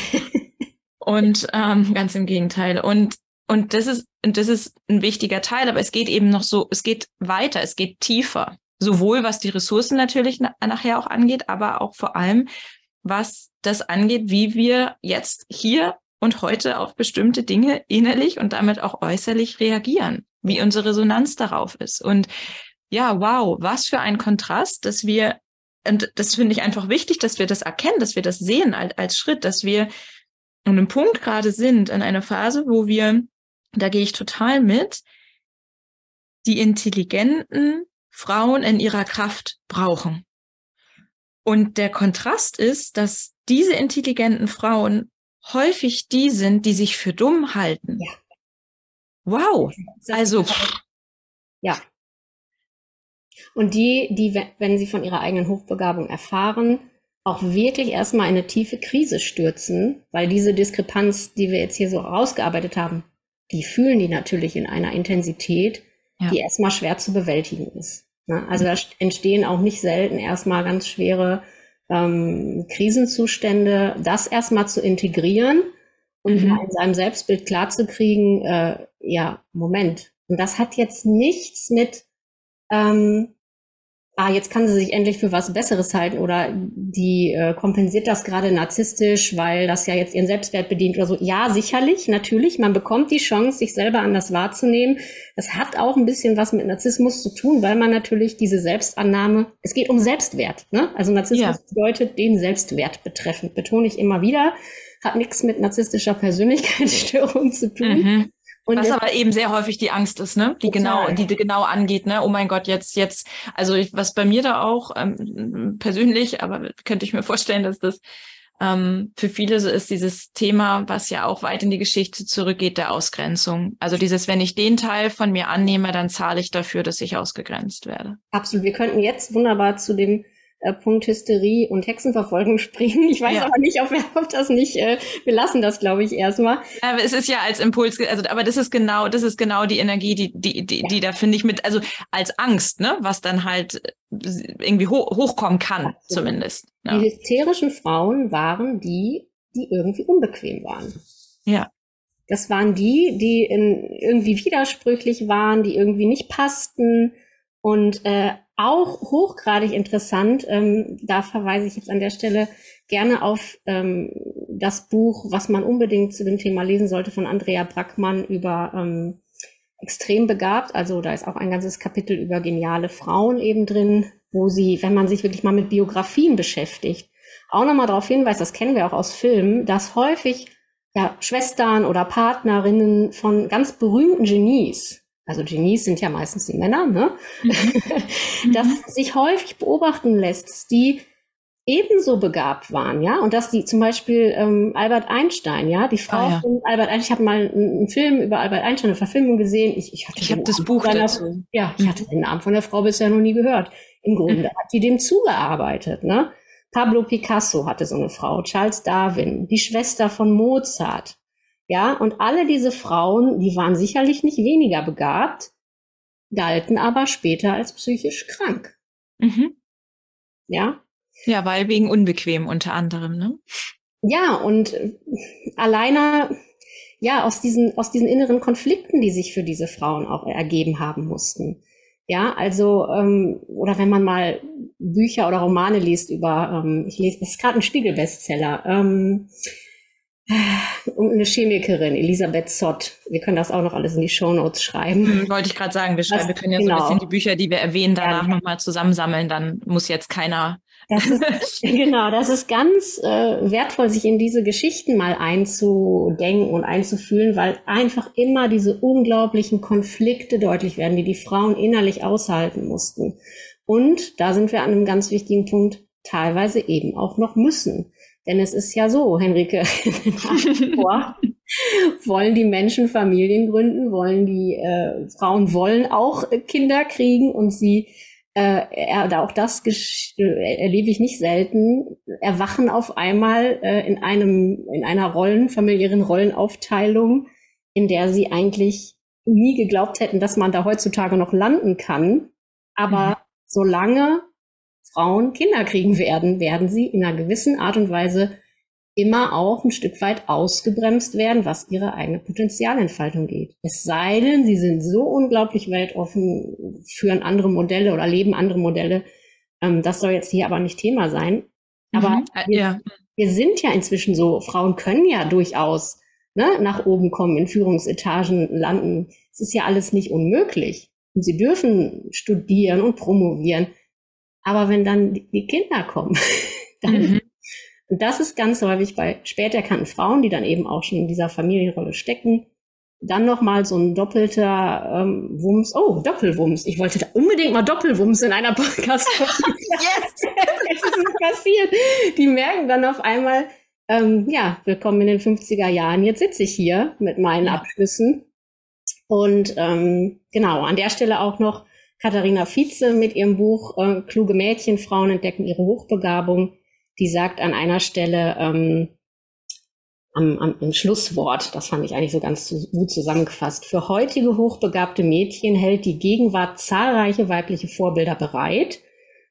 S1: <laughs> und ähm, ganz im Gegenteil. Und, und das ist, und das ist ein wichtiger Teil, aber es geht eben noch so, es geht weiter, es geht tiefer. Sowohl was die Ressourcen natürlich nachher auch angeht, aber auch vor allem, was das angeht, wie wir jetzt hier und heute auf bestimmte Dinge innerlich und damit auch äußerlich reagieren, wie unsere Resonanz darauf ist. Und ja, wow, was für ein Kontrast, dass wir, und das finde ich einfach wichtig, dass wir das erkennen, dass wir das sehen als, als Schritt, dass wir an einem Punkt gerade sind, in einer Phase, wo wir, da gehe ich total mit, die intelligenten Frauen in ihrer Kraft brauchen. Und der Kontrast ist, dass diese intelligenten Frauen häufig die sind, die sich für dumm halten. Ja. Wow. Also.
S2: Ja. Und die, die, wenn sie von ihrer eigenen Hochbegabung erfahren, auch wirklich erstmal in eine tiefe Krise stürzen, weil diese Diskrepanz, die wir jetzt hier so rausgearbeitet haben, die fühlen die natürlich in einer Intensität, ja. die erstmal schwer zu bewältigen ist. Ne? Also da entstehen auch nicht selten erstmal ganz schwere ähm, Krisenzustände. Das erstmal zu integrieren und mhm. in seinem Selbstbild klarzukriegen, äh, ja, Moment. Und das hat jetzt nichts mit ähm, ah, jetzt kann sie sich endlich für was Besseres halten oder die äh, kompensiert das gerade narzisstisch, weil das ja jetzt ihren Selbstwert bedient oder so. Ja, sicherlich, natürlich, man bekommt die Chance, sich selber anders wahrzunehmen. Das hat auch ein bisschen was mit Narzissmus zu tun, weil man natürlich diese Selbstannahme, es geht um Selbstwert, ne? Also Narzissmus ja. bedeutet den Selbstwert betreffend, betone ich immer wieder, hat nichts mit narzisstischer Persönlichkeitsstörung zu tun. Mhm.
S1: Und was aber eben sehr häufig die Angst ist, ne? Die total. genau, die, die genau angeht, ne? Oh mein Gott, jetzt, jetzt, also ich, was bei mir da auch ähm, persönlich, aber könnte ich mir vorstellen, dass das ähm, für viele so ist dieses Thema, was ja auch weit in die Geschichte zurückgeht, der Ausgrenzung. Also dieses, wenn ich den Teil von mir annehme, dann zahle ich dafür, dass ich ausgegrenzt werde.
S2: Absolut. Wir könnten jetzt wunderbar zu dem äh, Punkt Hysterie und Hexenverfolgung <laughs> springen. Ich weiß ja. aber nicht, ob wir ob das nicht, äh, wir lassen das, glaube ich, erstmal.
S1: Aber es ist ja als Impuls, also aber das ist genau, das ist genau die Energie, die, die, die, ja. die da finde ich mit, also als Angst, ne, was dann halt irgendwie ho hochkommen kann, Absolut. zumindest.
S2: Ja. Die hysterischen Frauen waren die, die irgendwie unbequem waren.
S1: Ja.
S2: Das waren die, die in, irgendwie widersprüchlich waren, die irgendwie nicht passten und äh, auch hochgradig interessant, ähm, da verweise ich jetzt an der Stelle gerne auf ähm, das Buch, was man unbedingt zu dem Thema lesen sollte, von Andrea Brackmann über ähm, extrem begabt. Also da ist auch ein ganzes Kapitel über geniale Frauen eben drin, wo sie, wenn man sich wirklich mal mit Biografien beschäftigt, auch nochmal darauf hinweist, das kennen wir auch aus Filmen, dass häufig ja, Schwestern oder Partnerinnen von ganz berühmten Genies, also Genies sind ja meistens die Männer, ne? Mhm. <laughs> dass mhm. sich häufig beobachten lässt, dass die ebenso begabt waren, ja, und dass die zum Beispiel ähm, Albert Einstein, ja, die Frau ah, ja. von Albert Einstein, ich habe mal einen, Film über Albert Einstein, eine Verfilmung gesehen, ich, ich hatte
S1: ich habe das Buch
S2: seiner, dazu. Ja, ich hatte den Namen von der Frau bisher noch nie gehört. Im Grunde hat die dem zugearbeitet, ne? Pablo Picasso hatte so eine Frau, Charles Darwin, die Schwester von Mozart, ja, und alle diese Frauen, die waren sicherlich nicht weniger begabt, galten aber später als psychisch krank. Mhm. Ja.
S1: Ja, weil wegen unbequem unter anderem, ne?
S2: Ja, und äh, alleine, ja, aus diesen, aus diesen inneren Konflikten, die sich für diese Frauen auch ergeben haben mussten. Ja, also, ähm, oder wenn man mal Bücher oder Romane liest über, ähm, ich lese, es ist gerade ein Spiegelbestseller, ähm, eine Chemikerin, Elisabeth Zott. Wir können das auch noch alles in die Shownotes schreiben.
S1: Hm, wollte ich gerade sagen, wir, schreiben, wir können ja genau. so ein bisschen die Bücher, die wir erwähnen, danach ja. nochmal zusammensammeln. Dann muss jetzt keiner
S2: das ist, <laughs> genau, das ist ganz äh, wertvoll, sich in diese Geschichten mal einzudenken und einzufühlen, weil einfach immer diese unglaublichen Konflikte deutlich werden, die die Frauen innerlich aushalten mussten. Und da sind wir an einem ganz wichtigen Punkt, teilweise eben auch noch müssen. Denn es ist ja so, Henrike, <laughs> vor, wollen die Menschen Familien gründen, wollen die äh, Frauen wollen auch Kinder kriegen und sie äh, auch das äh, erlebe ich nicht selten, erwachen auf einmal äh, in einem, in einer Rollen, familiären Rollenaufteilung, in der sie eigentlich nie geglaubt hätten, dass man da heutzutage noch landen kann. Aber mhm. solange Frauen Kinder kriegen werden, werden sie in einer gewissen Art und Weise immer auch ein Stück weit ausgebremst werden, was ihre eigene Potenzialentfaltung geht. Es sei denn, sie sind so unglaublich weltoffen, führen andere Modelle oder leben andere Modelle. Ähm, das soll jetzt hier aber nicht Thema sein. Aber mhm, wir, ja. wir, sind ja inzwischen so, Frauen können ja durchaus ne, nach oben kommen, in Führungsetagen landen. Es ist ja alles nicht unmöglich. Und sie dürfen studieren und promovieren. Aber wenn dann die Kinder kommen, <laughs> dann mhm. Und das ist ganz häufig bei später erkannten Frauen, die dann eben auch schon in dieser Familienrolle stecken. Dann nochmal so ein doppelter ähm, Wumms. Oh, Doppelwumms. Ich wollte da unbedingt mal Doppelwumms in einer Podcast-Folge. <laughs> yes! <laughs> es ist passiert. Die merken dann auf einmal, ähm, ja, willkommen in den 50er Jahren. Jetzt sitze ich hier mit meinen ja. Abschlüssen. Und ähm, genau, an der Stelle auch noch Katharina Vize mit ihrem Buch äh, Kluge Mädchen, Frauen entdecken ihre Hochbegabung die sagt an einer Stelle ähm, am, am, im Schlusswort, das fand ich eigentlich so ganz zu, gut zusammengefasst, für heutige hochbegabte Mädchen hält die Gegenwart zahlreiche weibliche Vorbilder bereit.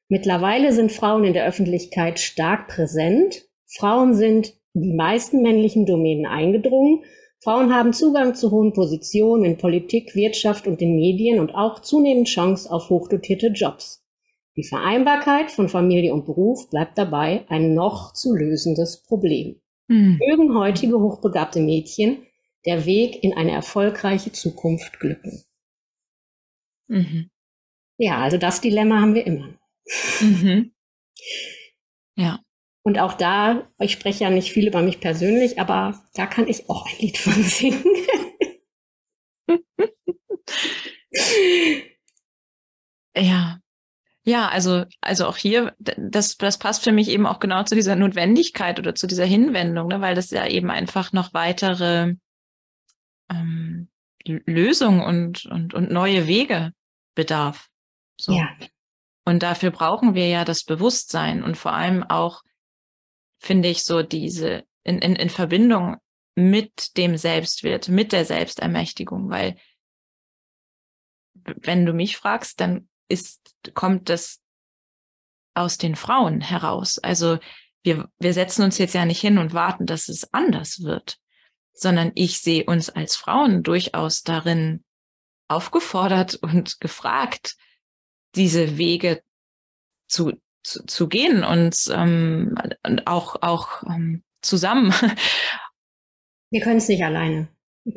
S2: Mittlerweile sind Frauen in der Öffentlichkeit stark präsent. Frauen sind die meisten männlichen Domänen eingedrungen. Frauen haben Zugang zu hohen Positionen in Politik, Wirtschaft und den Medien und auch zunehmend Chance auf hochdotierte Jobs. Die Vereinbarkeit von Familie und Beruf bleibt dabei ein noch zu lösendes Problem. Mhm. Mögen heutige hochbegabte Mädchen der Weg in eine erfolgreiche Zukunft glücken. Mhm. Ja, also das Dilemma haben wir immer. Mhm.
S1: Ja.
S2: Und auch da, ich spreche ja nicht viel über mich persönlich, aber da kann ich auch ein Lied von singen. <laughs>
S1: ja, ja, also, also auch hier, das, das passt für mich eben auch genau zu dieser Notwendigkeit oder zu dieser Hinwendung, ne, weil das ja eben einfach noch weitere ähm, Lösungen und, und, und neue Wege bedarf. So. Ja. Und dafür brauchen wir ja das Bewusstsein und vor allem auch, finde ich, so diese in, in, in Verbindung mit dem Selbstwert, mit der Selbstermächtigung, weil wenn du mich fragst, dann ist, kommt das aus den Frauen heraus. Also wir, wir setzen uns jetzt ja nicht hin und warten, dass es anders wird, sondern ich sehe uns als Frauen durchaus darin aufgefordert und gefragt, diese Wege zu, zu, zu gehen und, ähm, und auch, auch ähm, zusammen. <laughs>
S2: Wir können es nicht alleine.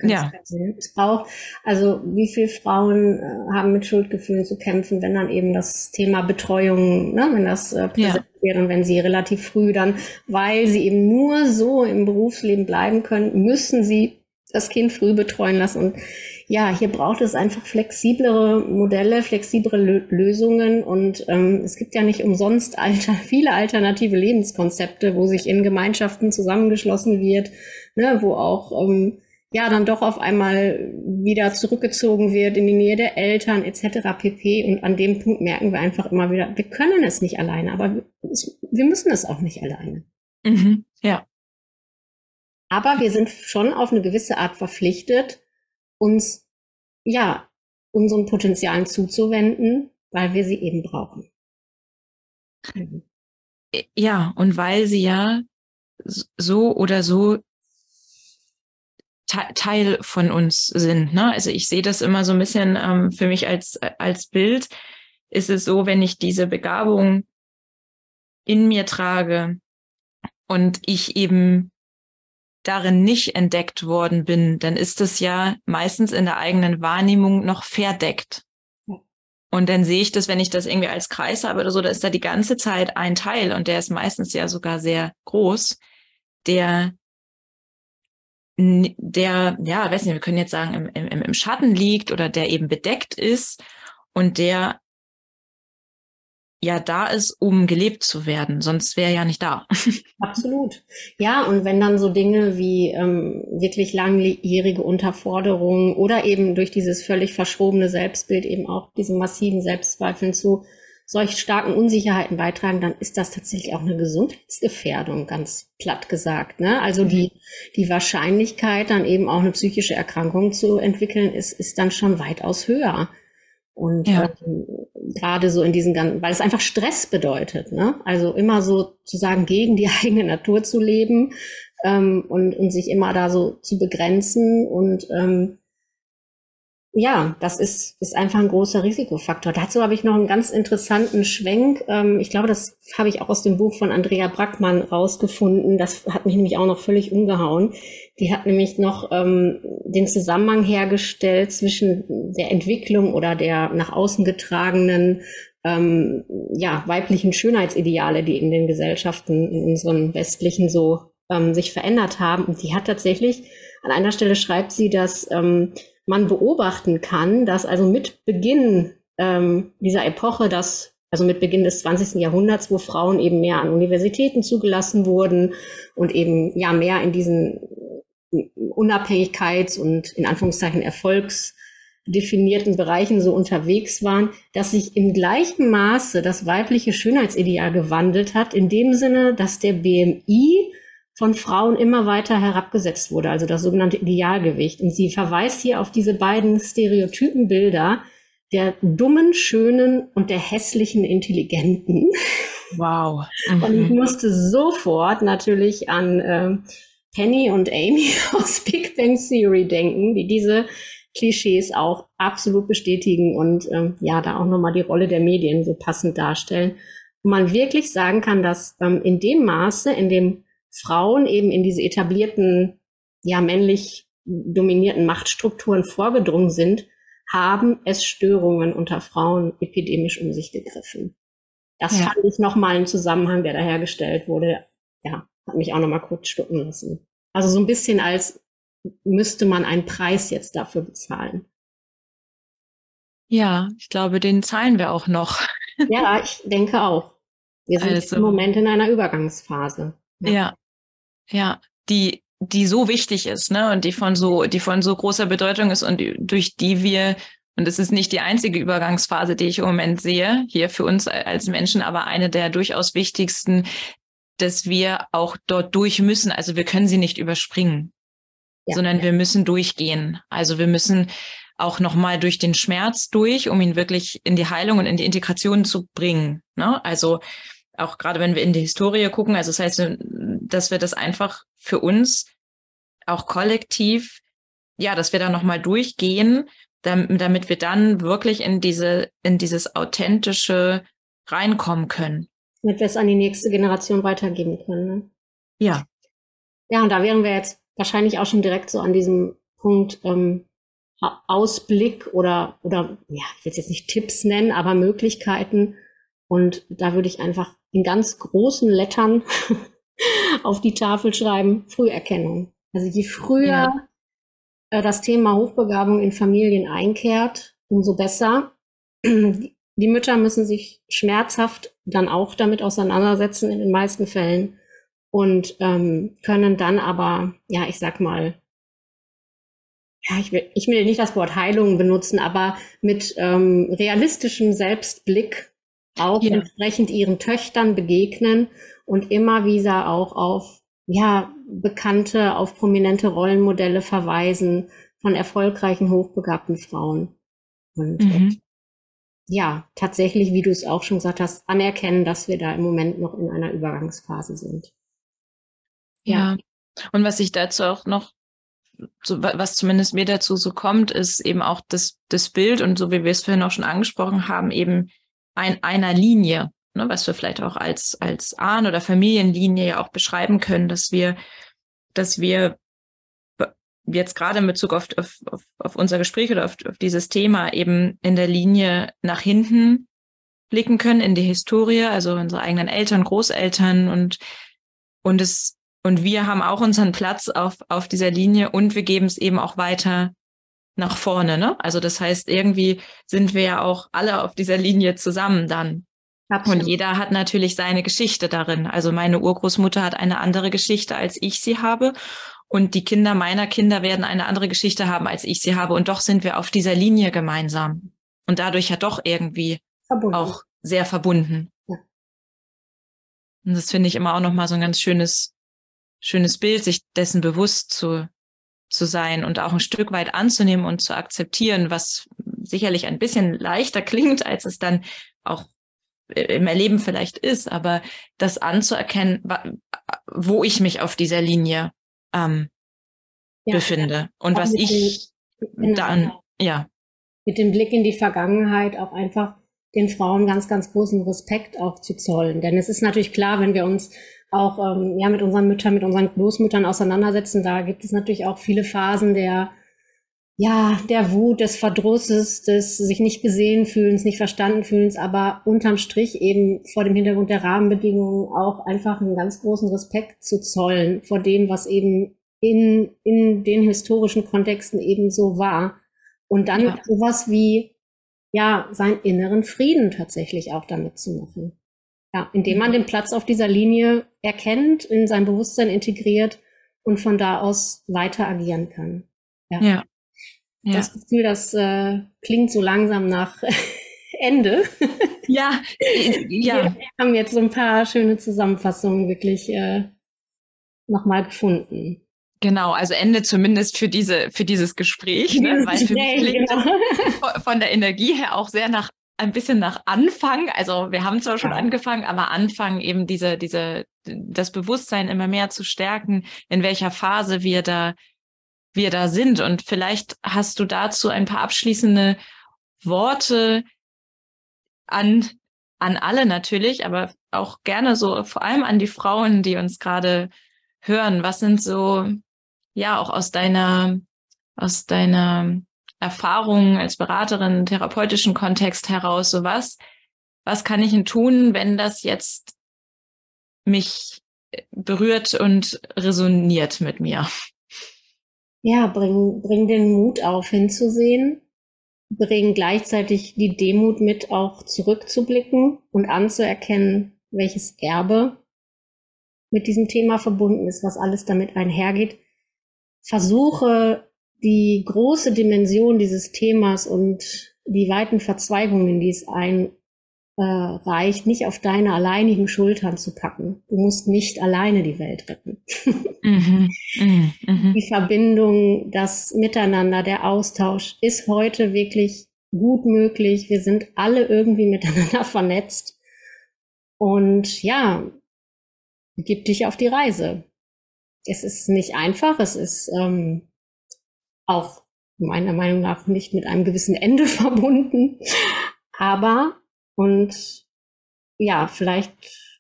S2: Ja. Es braucht, also wie viele Frauen äh, haben mit Schuldgefühlen zu kämpfen, wenn dann eben das Thema Betreuung, ne, wenn das äh, präsent ja. wird und wenn sie relativ früh dann, weil sie eben nur so im Berufsleben bleiben können, müssen sie das Kind früh betreuen lassen. Und ja, hier braucht es einfach flexiblere Modelle, flexiblere Lösungen. Und ähm, es gibt ja nicht umsonst alter, <laughs> viele alternative Lebenskonzepte, wo sich in Gemeinschaften zusammengeschlossen wird, ne, wo auch ähm, ja dann doch auf einmal wieder zurückgezogen wird in die Nähe der Eltern etc. pp. Und an dem Punkt merken wir einfach immer wieder, wir können es nicht alleine, aber wir müssen es auch nicht alleine.
S1: Mhm, ja.
S2: Aber wir sind schon auf eine gewisse Art verpflichtet, uns ja unseren Potenzialen zuzuwenden, weil wir sie eben brauchen.
S1: Mhm. Ja, und weil sie ja so oder so Teil von uns sind. Ne? Also ich sehe das immer so ein bisschen ähm, für mich als, als Bild. Ist es so, wenn ich diese Begabung in mir trage und ich eben darin nicht entdeckt worden bin, dann ist es ja meistens in der eigenen Wahrnehmung noch verdeckt. Und dann sehe ich das, wenn ich das irgendwie als Kreis habe oder so, da ist da die ganze Zeit ein Teil und der ist meistens ja sogar sehr groß, der der, ja, weiß nicht, wir können jetzt sagen, im, im, im Schatten liegt oder der eben bedeckt ist und der ja da ist, um gelebt zu werden. Sonst wäre er ja nicht da. <laughs>
S2: Absolut. Ja, und wenn dann so Dinge wie ähm, wirklich langjährige Unterforderungen oder eben durch dieses völlig verschrobene Selbstbild eben auch diese massiven Selbstzweifeln zu solch starken Unsicherheiten beitragen, dann ist das tatsächlich auch eine Gesundheitsgefährdung, ganz platt gesagt. Ne? Also die, die Wahrscheinlichkeit, dann eben auch eine psychische Erkrankung zu entwickeln, ist, ist dann schon weitaus höher. Und ja. ähm, gerade so in diesen ganzen, weil es einfach Stress bedeutet, ne? Also immer so zu sagen, gegen die <laughs> eigene Natur zu leben ähm, und, und sich immer da so zu begrenzen und ähm, ja, das ist, ist einfach ein großer Risikofaktor. Dazu habe ich noch einen ganz interessanten Schwenk. Ähm, ich glaube, das habe ich auch aus dem Buch von Andrea Brackmann rausgefunden. Das hat mich nämlich auch noch völlig umgehauen. Die hat nämlich noch ähm, den Zusammenhang hergestellt zwischen der Entwicklung oder der nach außen getragenen ähm, ja, weiblichen Schönheitsideale, die in den Gesellschaften, in unseren westlichen so ähm, sich verändert haben. Und sie hat tatsächlich, an einer Stelle schreibt sie, dass ähm, man beobachten kann, dass also mit Beginn ähm, dieser Epoche, dass also mit Beginn des 20. Jahrhunderts, wo Frauen eben mehr an Universitäten zugelassen wurden und eben ja mehr in diesen Unabhängigkeits- und in Anführungszeichen erfolgsdefinierten Bereichen so unterwegs waren, dass sich im gleichen Maße das weibliche Schönheitsideal gewandelt hat, in dem Sinne, dass der BMI von Frauen immer weiter herabgesetzt wurde, also das sogenannte Idealgewicht. Und sie verweist hier auf diese beiden stereotypen Bilder der dummen, schönen und der hässlichen, intelligenten.
S1: Wow.
S2: Mhm. Und ich musste sofort natürlich an äh, Penny und Amy <laughs> aus Big Bang Theory denken, die diese Klischees auch absolut bestätigen und ähm, ja, da auch nochmal die Rolle der Medien so passend darstellen. Wo man wirklich sagen kann, dass ähm, in dem Maße, in dem Frauen eben in diese etablierten, ja, männlich dominierten Machtstrukturen vorgedrungen sind, haben es Störungen unter Frauen epidemisch um sich gegriffen. Das ja. fand ich nochmal ein Zusammenhang, der da hergestellt wurde. Ja, hat mich auch nochmal kurz stucken lassen. Also so ein bisschen als müsste man einen Preis jetzt dafür bezahlen.
S1: Ja, ich glaube, den zahlen wir auch noch. <laughs>
S2: Ja, ich denke auch. Wir sind also, im Moment in einer Übergangsphase.
S1: Ja. ja, ja, die die so wichtig ist, ne, und die von so die von so großer Bedeutung ist und durch die wir und es ist nicht die einzige Übergangsphase, die ich im Moment sehe, hier für uns als Menschen, aber eine der durchaus wichtigsten, dass wir auch dort durch müssen. Also wir können sie nicht überspringen, ja, sondern ja. wir müssen durchgehen. Also wir müssen auch nochmal durch den Schmerz durch, um ihn wirklich in die Heilung und in die Integration zu bringen. Ne? Also auch gerade wenn wir in die Historie gucken, also das heißt, dass wir das einfach für uns auch kollektiv, ja, dass wir da nochmal durchgehen, damit wir dann wirklich in diese, in dieses authentische reinkommen können.
S2: Damit wir es an die nächste Generation weitergeben können. Ne?
S1: Ja.
S2: Ja, und da wären wir jetzt wahrscheinlich auch schon direkt so an diesem Punkt ähm, Ausblick oder, oder ja, ich will es jetzt nicht Tipps nennen, aber Möglichkeiten. Und da würde ich einfach in ganz großen Lettern <laughs> auf die Tafel schreiben, Früherkennung. Also je früher ja. äh, das Thema Hochbegabung in Familien einkehrt, umso besser. <clears throat> Die Mütter müssen sich schmerzhaft dann auch damit auseinandersetzen in den meisten Fällen und ähm, können dann aber, ja, ich sag mal, ja, ich will, ich will nicht das Wort Heilung benutzen, aber mit ähm, realistischem Selbstblick auch ja. entsprechend ihren Töchtern begegnen und immer wieder auch auf ja, bekannte, auf prominente Rollenmodelle verweisen von erfolgreichen, hochbegabten Frauen. Und mhm. Ja, tatsächlich, wie du es auch schon gesagt hast, anerkennen, dass wir da im Moment noch in einer Übergangsphase sind.
S1: Ja. ja. Und was ich dazu auch noch so, was zumindest mir dazu so kommt, ist eben auch das, das Bild und so wie wir es vorhin auch schon angesprochen haben, eben ein, einer Linie, ne, was wir vielleicht auch als, als Ahn- oder Familienlinie ja auch beschreiben können, dass wir, dass wir jetzt gerade in Bezug auf, auf, auf, unser Gespräch oder auf, auf dieses Thema eben in der Linie nach hinten blicken können in die Historie, also unsere eigenen Eltern, Großeltern und, und es, und wir haben auch unseren Platz auf, auf dieser Linie und wir geben es eben auch weiter nach vorne, ne? Also das heißt, irgendwie sind wir ja auch alle auf dieser Linie zusammen dann. Absolut. Und jeder hat natürlich seine Geschichte darin. Also meine Urgroßmutter hat eine andere Geschichte, als ich sie habe. Und die Kinder meiner Kinder werden eine andere Geschichte haben, als ich sie habe. Und doch sind wir auf dieser Linie gemeinsam. Und dadurch ja doch irgendwie verbunden. auch sehr verbunden. Ja. Und das finde ich immer auch nochmal so ein ganz schönes, schönes Bild, sich dessen bewusst zu, zu sein und auch ein Stück weit anzunehmen und zu akzeptieren, was sicherlich ein bisschen leichter klingt, als es dann auch im Erleben vielleicht ist, aber das anzuerkennen, wo ich mich auf dieser Linie ähm, ja, befinde und was ich den, dann, genau. ja.
S2: Mit dem Blick in die Vergangenheit auch einfach den Frauen ganz, ganz großen Respekt auch zu zollen. Denn es ist natürlich klar, wenn wir uns auch ähm, ja mit unseren Müttern, mit unseren Großmüttern auseinandersetzen. Da gibt es natürlich auch viele Phasen der ja, der Wut, des Verdrusses, des sich nicht gesehen fühlens, nicht verstanden fühlens, aber unterm Strich eben vor dem Hintergrund der Rahmenbedingungen auch einfach einen ganz großen Respekt zu zollen vor dem, was eben in, in den historischen Kontexten eben so war. Und dann ja. sowas wie, ja, seinen inneren Frieden tatsächlich auch damit zu machen. Ja, indem man den Platz auf dieser Linie erkennt, in sein Bewusstsein integriert und von da aus weiter agieren kann. Ja. ja. Ja. Das Gefühl, das äh, klingt so langsam nach <laughs> Ende.
S1: Ja, äh, <laughs> ja.
S2: Wir haben jetzt so ein paar schöne Zusammenfassungen wirklich äh, nochmal gefunden.
S1: Genau, also Ende zumindest für diese für dieses Gespräch, ne? weil für mich klingt genau. <laughs> von der Energie her auch sehr nach ein bisschen nach Anfang. Also wir haben zwar schon angefangen, aber Anfang eben diese, diese, das Bewusstsein immer mehr zu stärken, in welcher Phase wir da, wir da sind. Und vielleicht hast du dazu ein paar abschließende Worte an, an alle natürlich, aber auch gerne so vor allem an die Frauen, die uns gerade hören. Was sind so, ja, auch aus deiner, aus deiner Erfahrungen als Beraterin, therapeutischen Kontext heraus, so was, was kann ich denn tun, wenn das jetzt mich berührt und resoniert mit mir?
S2: Ja, bring, bring den Mut auf, hinzusehen, bring gleichzeitig die Demut mit, auch zurückzublicken und anzuerkennen, welches Erbe mit diesem Thema verbunden ist, was alles damit einhergeht. Versuche die große Dimension dieses Themas und die weiten Verzweigungen, die es einreicht, nicht auf deine alleinigen Schultern zu packen. Du musst nicht alleine die Welt retten. Mhm. Mhm. Mhm. Die Verbindung, das Miteinander, der Austausch ist heute wirklich gut möglich. Wir sind alle irgendwie <laughs> miteinander vernetzt. Und ja, gib dich auf die Reise. Es ist nicht einfach, es ist ähm, auch meiner Meinung nach nicht mit einem gewissen Ende <laughs> verbunden. Aber, und ja, vielleicht,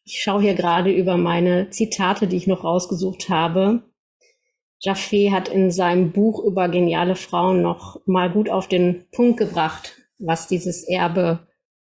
S2: ich schaue hier gerade über meine Zitate, die ich noch rausgesucht habe. Jaffe hat in seinem Buch über geniale Frauen noch mal gut auf den Punkt gebracht, was dieses Erbe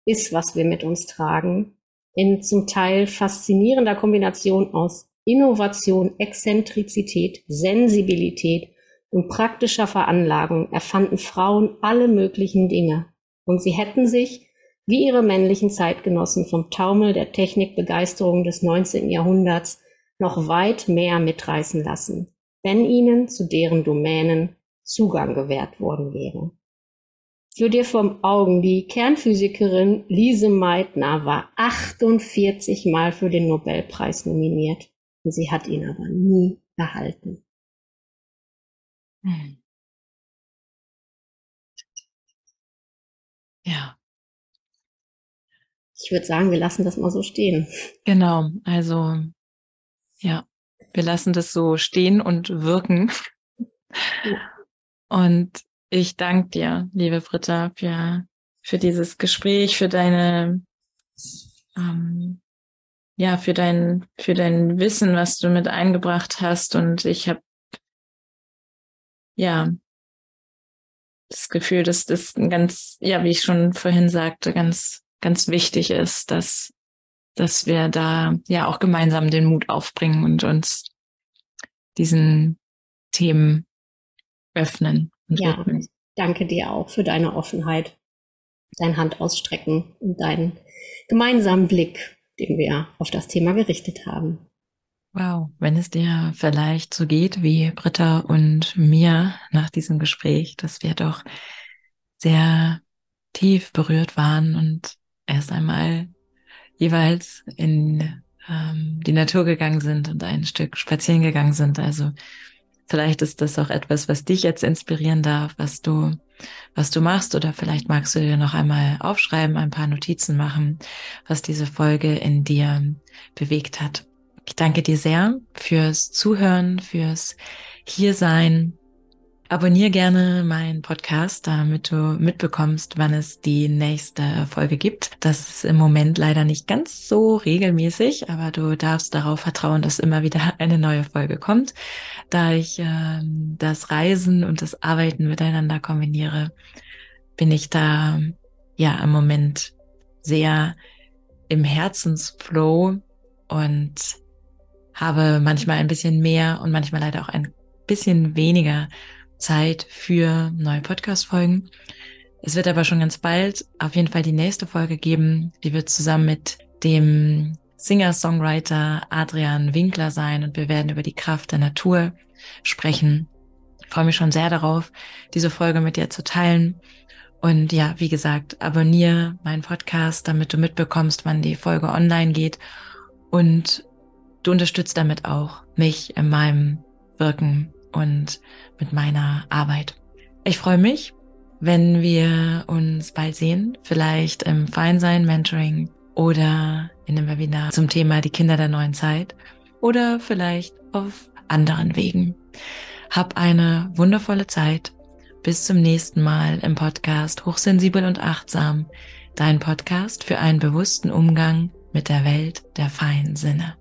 S2: ist, was wir mit uns tragen. In zum Teil faszinierender Kombination aus Innovation, Exzentrizität, Sensibilität und praktischer Veranlagung erfanden Frauen alle möglichen Dinge, und sie hätten sich, wie ihre männlichen Zeitgenossen, vom Taumel der Technikbegeisterung des 19. Jahrhunderts noch weit mehr mitreißen lassen, wenn ihnen zu deren Domänen Zugang gewährt worden wäre. Für dir vom Augen, die Kernphysikerin Lise Meitner war 48 Mal für den Nobelpreis nominiert und sie hat ihn aber nie erhalten. Mhm.
S1: Ja.
S2: Ich würde sagen, wir lassen das mal so stehen.
S1: Genau, also ja, wir lassen das so stehen und wirken. Und ich danke dir, liebe Britta, für, für dieses Gespräch, für deine, ähm, ja, für dein, für dein Wissen, was du mit eingebracht hast. Und ich habe, ja, das Gefühl, dass das ein ganz, ja, wie ich schon vorhin sagte, ganz, ganz wichtig ist, dass, dass wir da ja auch gemeinsam den Mut aufbringen und uns diesen Themen öffnen.
S2: ja, widmen. danke dir auch für deine Offenheit, dein Hand ausstrecken und deinen gemeinsamen Blick, den wir auf das Thema gerichtet haben.
S1: Wow, wenn es dir vielleicht so geht wie Britta und mir nach diesem Gespräch, dass wir doch sehr tief berührt waren und erst einmal jeweils in ähm, die Natur gegangen sind und ein Stück spazieren gegangen sind. Also vielleicht ist das auch etwas, was dich jetzt inspirieren darf, was du, was du machst, oder vielleicht magst du dir noch einmal aufschreiben, ein paar Notizen machen, was diese Folge in dir bewegt hat. Ich danke dir sehr fürs Zuhören, fürs Hiersein. Abonnier gerne meinen Podcast, damit du mitbekommst, wann es die nächste Folge gibt. Das ist im Moment leider nicht ganz so regelmäßig, aber du darfst darauf vertrauen, dass immer wieder <laughs> eine neue Folge kommt. Da ich äh, das Reisen und das Arbeiten miteinander kombiniere, bin ich da ja im Moment sehr im Herzensflow und habe manchmal ein bisschen mehr und manchmal leider auch ein bisschen weniger Zeit für neue Podcast-Folgen. Es wird aber schon ganz bald auf jeden Fall die nächste Folge geben. Die wird zusammen mit dem Singer-Songwriter Adrian Winkler sein und wir werden über die Kraft der Natur sprechen. Ich freue mich schon sehr darauf, diese Folge mit dir zu teilen. Und ja, wie gesagt, abonniere meinen Podcast, damit du mitbekommst, wann die Folge online geht. Und Du unterstützt damit auch mich in meinem Wirken und mit meiner Arbeit. Ich freue mich, wenn wir uns bald sehen, vielleicht im Feinsein Mentoring oder in einem Webinar zum Thema die Kinder der neuen Zeit oder vielleicht auf anderen Wegen. Hab eine wundervolle Zeit. Bis zum nächsten Mal im Podcast Hochsensibel und Achtsam, dein Podcast für einen bewussten Umgang mit der Welt der feinen Sinne.